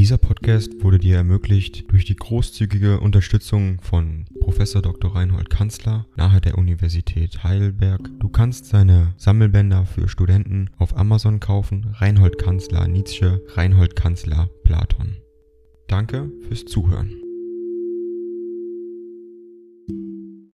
Dieser Podcast wurde dir ermöglicht durch die großzügige Unterstützung von Professor Dr. Reinhold Kanzler nahe der Universität Heidelberg. Du kannst seine Sammelbänder für Studenten auf Amazon kaufen. Reinhold Kanzler Nietzsche, Reinhold Kanzler Platon. Danke fürs Zuhören.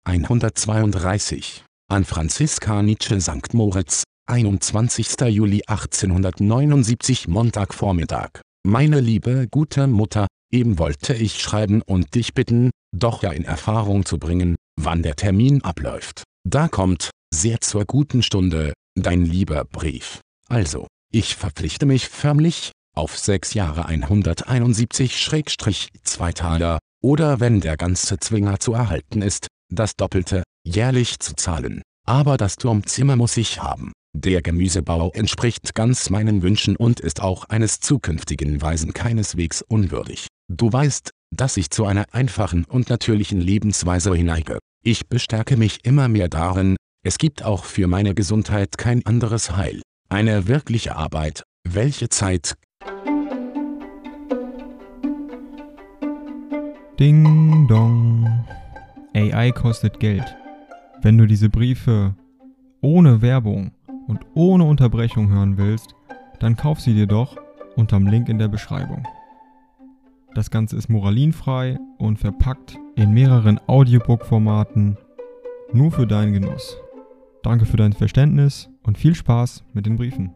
132 an Franziska Nietzsche St. Moritz, 21. Juli 1879 Montagvormittag. Meine liebe gute Mutter, eben wollte ich schreiben und dich bitten, doch ja in Erfahrung zu bringen, wann der Termin abläuft. Da kommt, sehr zur guten Stunde, dein lieber Brief. Also, ich verpflichte mich förmlich, auf sechs Jahre 171-2 Taler, oder wenn der ganze Zwinger zu erhalten ist, das Doppelte, jährlich zu zahlen. Aber das Turmzimmer muss ich haben. Der Gemüsebau entspricht ganz meinen Wünschen und ist auch eines zukünftigen Weisen keineswegs unwürdig. Du weißt, dass ich zu einer einfachen und natürlichen Lebensweise hineige. Ich bestärke mich immer mehr darin, es gibt auch für meine Gesundheit kein anderes Heil. Eine wirkliche Arbeit, welche Zeit. Ding dong. AI kostet Geld. Wenn du diese Briefe ohne Werbung und ohne Unterbrechung hören willst, dann kauf sie dir doch unterm Link in der Beschreibung. Das Ganze ist moralinfrei und verpackt in mehreren Audiobook-Formaten nur für deinen Genuss. Danke für dein Verständnis und viel Spaß mit den Briefen.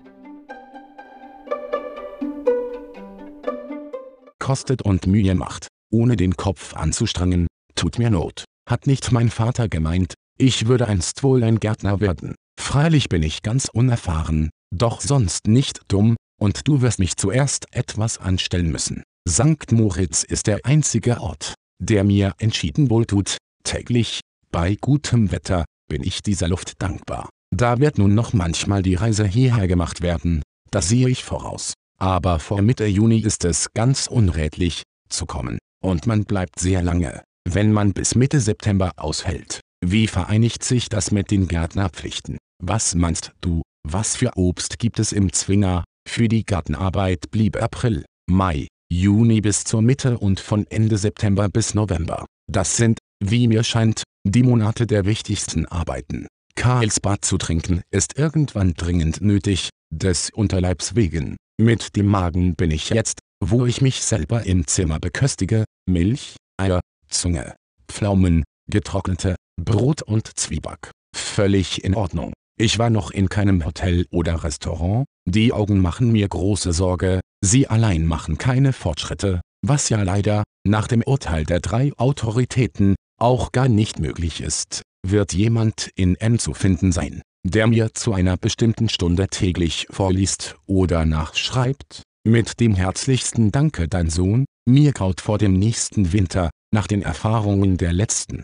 Kostet und Mühe macht, ohne den Kopf anzustrengen, tut mir Not. Hat nicht mein Vater gemeint, ich würde einst wohl ein Gärtner werden. Freilich bin ich ganz unerfahren, doch sonst nicht dumm, und du wirst mich zuerst etwas anstellen müssen. St. Moritz ist der einzige Ort, der mir entschieden wohltut, täglich, bei gutem Wetter, bin ich dieser Luft dankbar. Da wird nun noch manchmal die Reise hierher gemacht werden, das sehe ich voraus. Aber vor Mitte Juni ist es ganz unrätlich, zu kommen, und man bleibt sehr lange, wenn man bis Mitte September aushält. Wie vereinigt sich das mit den Gärtnerpflichten? Was meinst du, was für Obst gibt es im Zwinger? Für die Gartenarbeit blieb April, Mai, Juni bis zur Mitte und von Ende September bis November. Das sind, wie mir scheint, die Monate der wichtigsten Arbeiten. Karlsbad zu trinken ist irgendwann dringend nötig, des Unterleibs wegen. Mit dem Magen bin ich jetzt, wo ich mich selber im Zimmer beköstige, Milch, Eier, Zunge, Pflaumen, getrocknete, Brot und Zwieback. Völlig in Ordnung. Ich war noch in keinem Hotel oder Restaurant, die Augen machen mir große Sorge, sie allein machen keine Fortschritte, was ja leider, nach dem Urteil der drei Autoritäten, auch gar nicht möglich ist, wird jemand in N zu finden sein, der mir zu einer bestimmten Stunde täglich vorliest oder nachschreibt. Mit dem herzlichsten Danke dein Sohn, mir graut vor dem nächsten Winter, nach den Erfahrungen der letzten